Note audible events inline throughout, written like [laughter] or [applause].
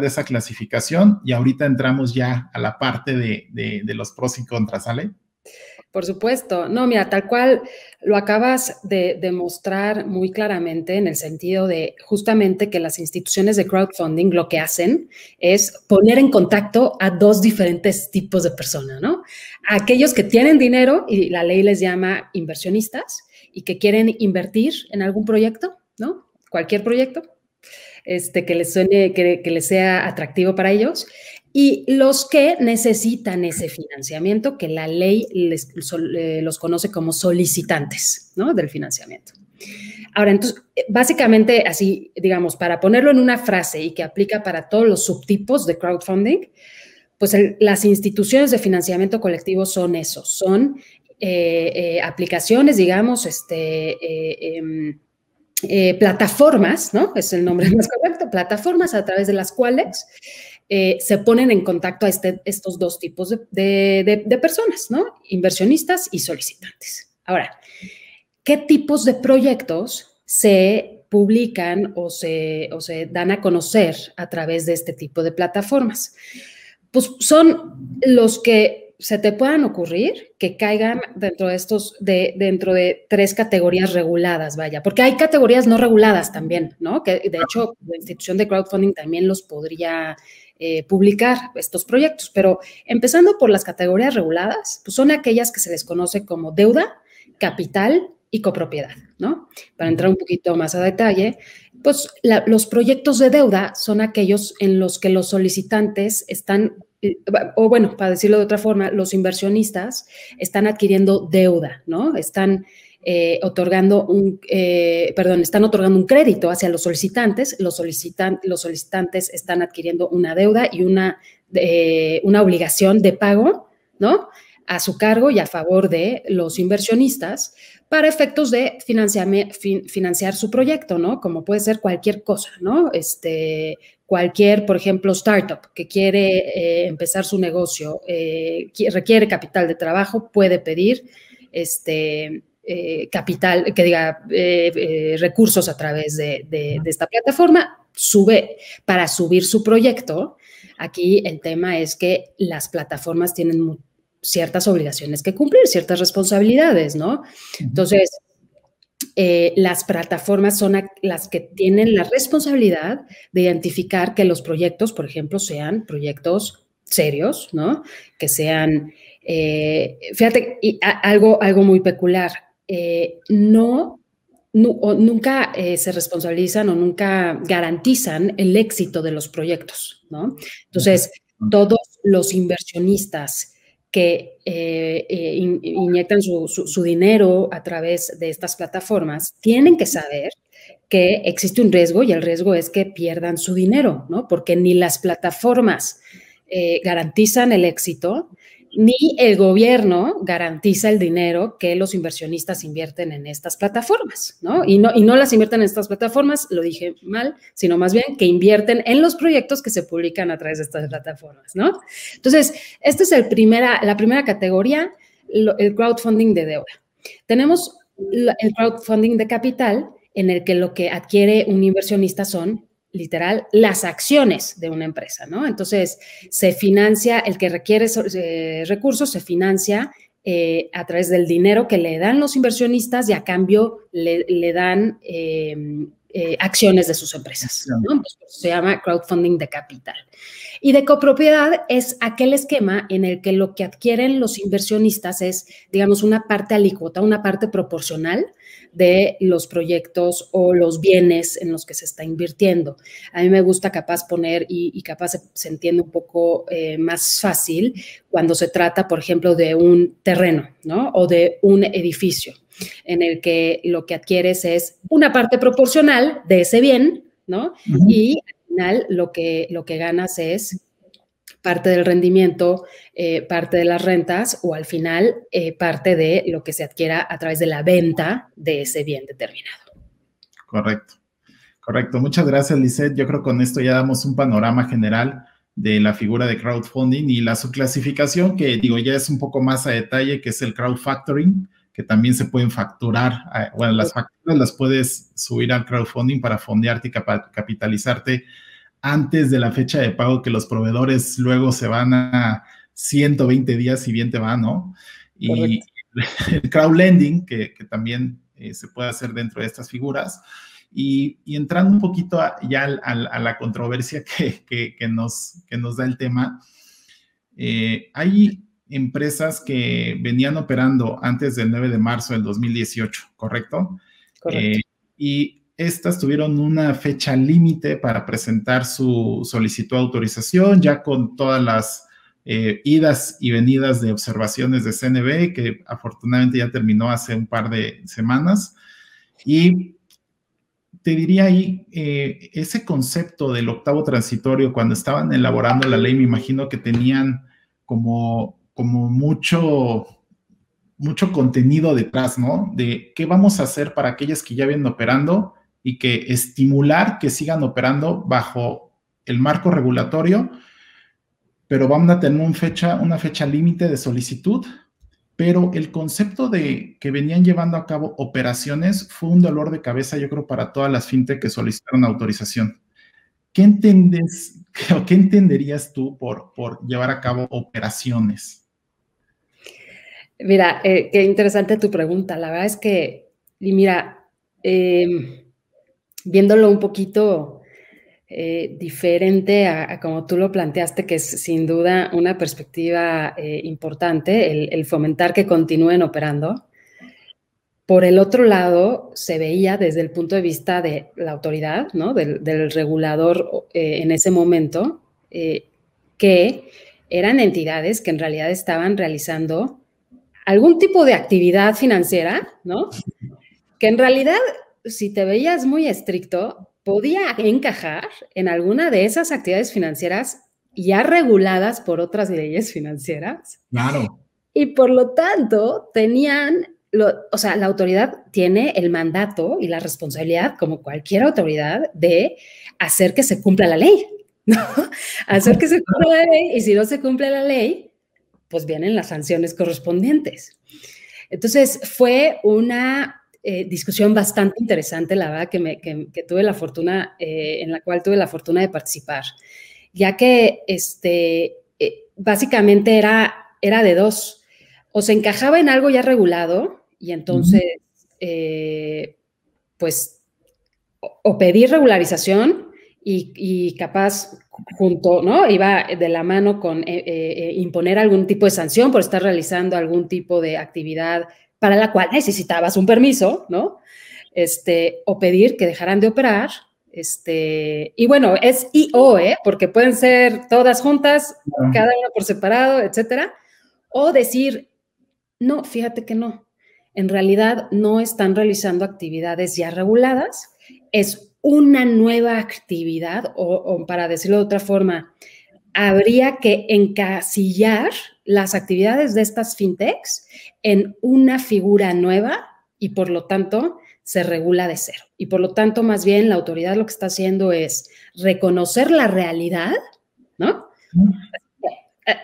de esa clasificación y ahorita entramos ya a la parte de, de los pros y contras, ¿sale? Por supuesto. No, mira, tal cual lo acabas de demostrar muy claramente en el sentido de justamente que las instituciones de crowdfunding lo que hacen es poner en contacto a dos diferentes tipos de personas, ¿no? Aquellos que tienen dinero y la ley les llama inversionistas y que quieren invertir en algún proyecto, ¿no? Cualquier proyecto. Este, que les suene, que, que les sea atractivo para ellos y los que necesitan ese financiamiento, que la ley les, eh, los conoce como solicitantes ¿no? del financiamiento. Ahora, entonces, básicamente así, digamos, para ponerlo en una frase y que aplica para todos los subtipos de crowdfunding, pues las instituciones de financiamiento colectivo son esos, son eh, eh, aplicaciones, digamos, este, em, plataformas, ¿no? Es el nombre más correcto, plataformas a través de las cuales eh, se ponen en contacto a este, estos dos tipos de, personas, ¿no? Inversionistas y solicitantes. Ahora, ¿qué tipos de proyectos se publican o se, o se dan a conocer a través de este tipo de plataformas? Pues son los que se te puedan ocurrir que caigan dentro de estos, de, dentro de tres categorías reguladas, vaya, porque hay categorías no reguladas también, ¿no? Que de hecho la institución de crowdfunding también los podría eh, publicar estos proyectos. Pero empezando por las categorías reguladas, pues son aquellas que se les conoce como deuda, capital y copropiedad, ¿no? Para entrar un poquito más a detalle, pues los proyectos de deuda son aquellos en los que los solicitantes están, eh, o bueno, para decirlo de otra forma, los inversionistas están adquiriendo deuda, ¿no? Están eh, otorgando un, eh, perdón, están otorgando un crédito hacia los solicitantes, los, solicitan, los solicitantes están adquiriendo una deuda y una, una obligación de pago, ¿no? A su cargo y a favor de los inversionistas para efectos de financiar su proyecto, ¿no? Como puede ser cualquier cosa, ¿no? Este, cualquier, por ejemplo, startup que quiere eh, empezar su negocio, requiere capital de trabajo, puede pedir este, eh, capital, que diga eh, eh, recursos a través de, esta plataforma, sube para subir su proyecto. Aquí el tema es que las plataformas tienen ciertas obligaciones que cumplir, ciertas responsabilidades, ¿no? Entonces, las plataformas son las que tienen la responsabilidad de identificar que los proyectos, por ejemplo, sean proyectos serios, ¿no? Que sean, fíjate, algo, algo muy peculiar, eh, no, nunca eh, se responsabilizan o nunca garantizan el éxito de los proyectos, ¿no? Entonces, todos los inversionistas que eh, inyectan su, dinero a través de estas plataformas tienen que saber que existe un riesgo y el riesgo es que pierdan su dinero, ¿no? Porque ni las plataformas garantizan el éxito, ni el gobierno garantiza el dinero que los inversionistas invierten en estas plataformas, ¿no? Y no, y no las invierten en estas plataformas, lo dije mal, sino más bien que invierten en los proyectos que se publican a través de estas plataformas, ¿no? Entonces, esta es la primera categoría, el crowdfunding de deuda. Tenemos el crowdfunding de capital, en el que lo que adquiere un inversionista son literal, las acciones de una empresa, ¿no? Entonces, se financia, el que requiere eh, recursos se financia eh, a través del dinero que le dan los inversionistas y a cambio le, dan em, eh, acciones de sus empresas, ¿no? se llama crowdfunding de capital. Y de copropiedad es aquel esquema en el que lo que adquieren los inversionistas es, digamos, una parte alícuota, una parte proporcional de los proyectos o los bienes en los que se está invirtiendo. A mí me gusta capaz poner y, capaz se, entiende un poco eh, más fácil cuando se trata, por ejemplo, de un terreno, ¿no? O de un edificio en el que lo que adquieres es una parte proporcional de ese bien, ¿no? Y al final lo que, lo que ganas es parte del rendimiento, eh, parte de las rentas o al final eh, parte de lo que se adquiera a través de la venta de ese bien determinado. Correcto, correcto. Muchas gracias, Lisette. Yo creo que con esto ya damos un panorama general de la figura de crowdfunding y la subclasificación que digo ya es un poco más a detalle, que es el crowdfactoring, que también se pueden facturar. Bueno, las facturas las puedes subir al crowdfunding para fondearte y capitalizarte antes de la fecha de pago que los proveedores luego se van a 120 días y bien te va, ¿no? Y [laughs] el crowdlending, que, que también eh, se puede hacer dentro de estas figuras. Y, entrando un poquito ya a, la controversia que, nos, que nos da el tema, eh, hay empresas que venían operando antes del 9 de marzo del 2018, ¿correcto? Correcto. Eh, y estas tuvieron una fecha límite para presentar su solicitud de autorización, ya con todas las eh, idas y venidas de observaciones de CNB, que afortunadamente ya terminó hace un par de semanas. Y te diría ahí, eh, ese concepto del octavo transitorio, cuando estaban elaborando la ley, me imagino que tenían como, como mucho, mucho contenido detrás, ¿no? De qué vamos a hacer para aquellas que ya vienen operando y que estimular que sigan operando bajo el marco regulatorio, pero vamos a tener fecha, una fecha límite de solicitud, pero el concepto de que venían llevando a cabo operaciones fue un dolor de cabeza, yo creo, para todas las fintech que solicitaron autorización. ¿Qué entiendes [laughs] qué entenderías tú por, por llevar a cabo operaciones? Mira, eh, qué interesante tu pregunta. La verdad es que, y mira, eh, viéndolo un poquito eh, diferente a, como tú lo planteaste, que es sin duda una perspectiva eh, importante, el, fomentar que continúen operando. Por el otro lado, se veía desde el punto de vista de la autoridad, ¿no? del, regulador eh, en ese momento, que eran entidades que en realidad estaban realizando algún tipo de actividad financiera, ¿no? Que en realidad si te veías muy estricto, podía encajar en alguna de esas actividades financieras ya reguladas por otras leyes financieras. Claro. Y por lo tanto, tenían, o sea, la autoridad tiene el mandato y la responsabilidad, como cualquier autoridad, de hacer que se cumpla la ley, ¿no? [laughs] Hacer que se cumpla la ley y si no se cumple la ley, pues vienen las sanciones correspondientes. Entonces, fue una eh, discusión bastante interesante, la verdad, que, me, que, tuve la fortuna, eh, en la cual tuve la fortuna de participar, ya que este, eh, básicamente era, era de dos, o se encajaba en algo ya regulado y entonces, pues, o, pedir regularización y, y, capaz junto, ¿no? Iba de la mano con imponer algún tipo de sanción por estar realizando algún tipo de actividad para la cual necesitabas un permiso, ¿no? Este, o pedir que dejaran de operar. Este, y bueno, es IO, ¿eh? Porque pueden ser todas juntas, cada una por separado, etcétera. O decir, no, fíjate que no. En realidad no están realizando actividades ya reguladas, es una nueva actividad, o, o para decirlo de otra forma, habría que encasillar las actividades de estas fintechs en una figura nueva y por lo tanto se regula de cero. Y por lo tanto, más bien la autoridad lo que está haciendo es reconocer la realidad, ¿no?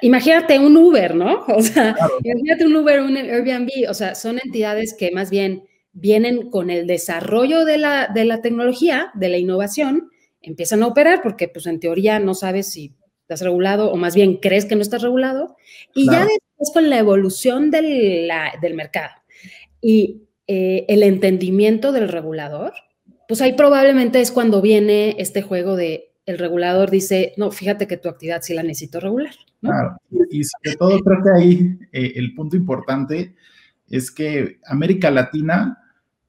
Imagínate un Uber, ¿no? O sea, imagínate un Uber, un Airbnb, o sea, son entidades que más bien vienen con el desarrollo de la, de la tecnología, de la innovación, empiezan a operar porque pues en teoría no sabes si estás regulado o más bien crees que no estás regulado. Y ya después con la evolución del, del mercado y eh, el entendimiento del regulador, pues ahí probablemente es cuando viene este juego de el regulador dice, no, fíjate que tu actividad sí la necesito regular. Claro, y sobre todo creo que ahí eh, el punto importante es que América Latina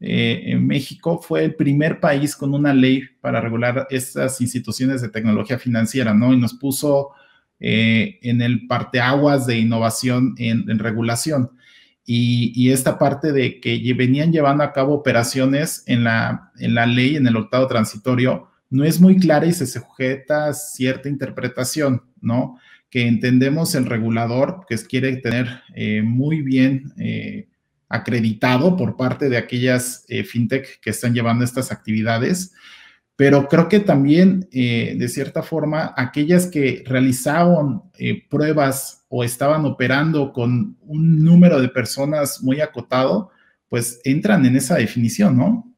eh, en México fue el primer país con una ley para regular estas instituciones de tecnología financiera, ¿no? Y nos puso eh, en el parteaguas de innovación en, regulación. Y, esta parte de que venían llevando a cabo operaciones en la, en la ley, en el octavo transitorio, no es muy clara y se sujeta a cierta interpretación, ¿no? Que entendemos el regulador, que quiere tener eh, muy bien acreditado por parte de aquellas eh, fintech que están llevando estas actividades, pero creo que también, eh, de cierta forma, aquellas que realizaban eh, pruebas o estaban operando con un número de personas muy acotado, pues entran en esa definición, ¿no?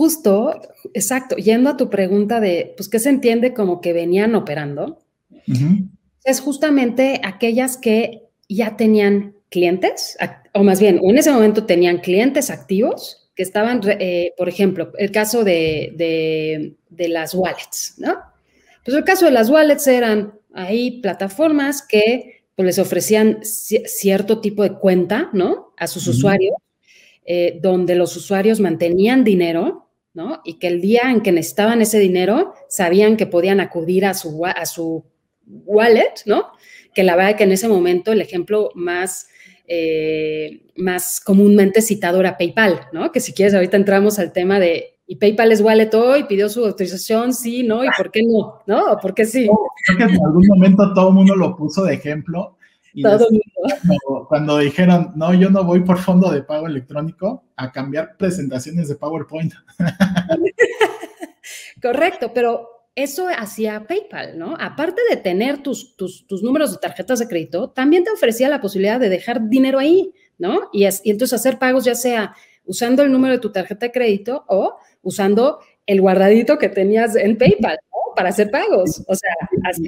justo, exacto, yendo a tu pregunta de, pues, ¿qué se entiende como que venían operando? Es justamente aquellas que ya tenían clientes, o más bien, en ese momento tenían clientes activos que estaban, eh, por ejemplo, el caso de, las wallets, ¿no? Pues el caso de las wallets eran ahí plataformas que pues, les ofrecían cierto tipo de cuenta, ¿no? A sus usuarios, eh, donde los usuarios mantenían dinero, ¿no? Y que el día en que necesitaban ese dinero, sabían que podían acudir a su, a su wallet, ¿no? Que la verdad que en ese momento el ejemplo más eh, más comúnmente citado era PayPal, ¿no? Que si quieres, ahorita entramos al tema de, ¿y PayPal es wallet hoy? ¿Pidió su autorización? Sí, ¿no? ¿Y por qué no? ¿No? ¿Por qué sí? Creo que en algún momento todo el mundo lo puso de ejemplo. Y todo mundo. Cuando, dijeron, no, yo no voy por fondo de pago electrónico a cambiar presentaciones de PowerPoint. [laughs] Correcto, pero eso hacía PayPal, ¿no? Aparte de tener tus, tus, números de tarjetas de crédito, también te ofrecía la posibilidad de dejar dinero ahí, ¿no? Y, y entonces hacer pagos ya sea usando el número de tu tarjeta de crédito o usando el guardadito que tenías en PayPal, ¿no? Para hacer pagos. O sea, así.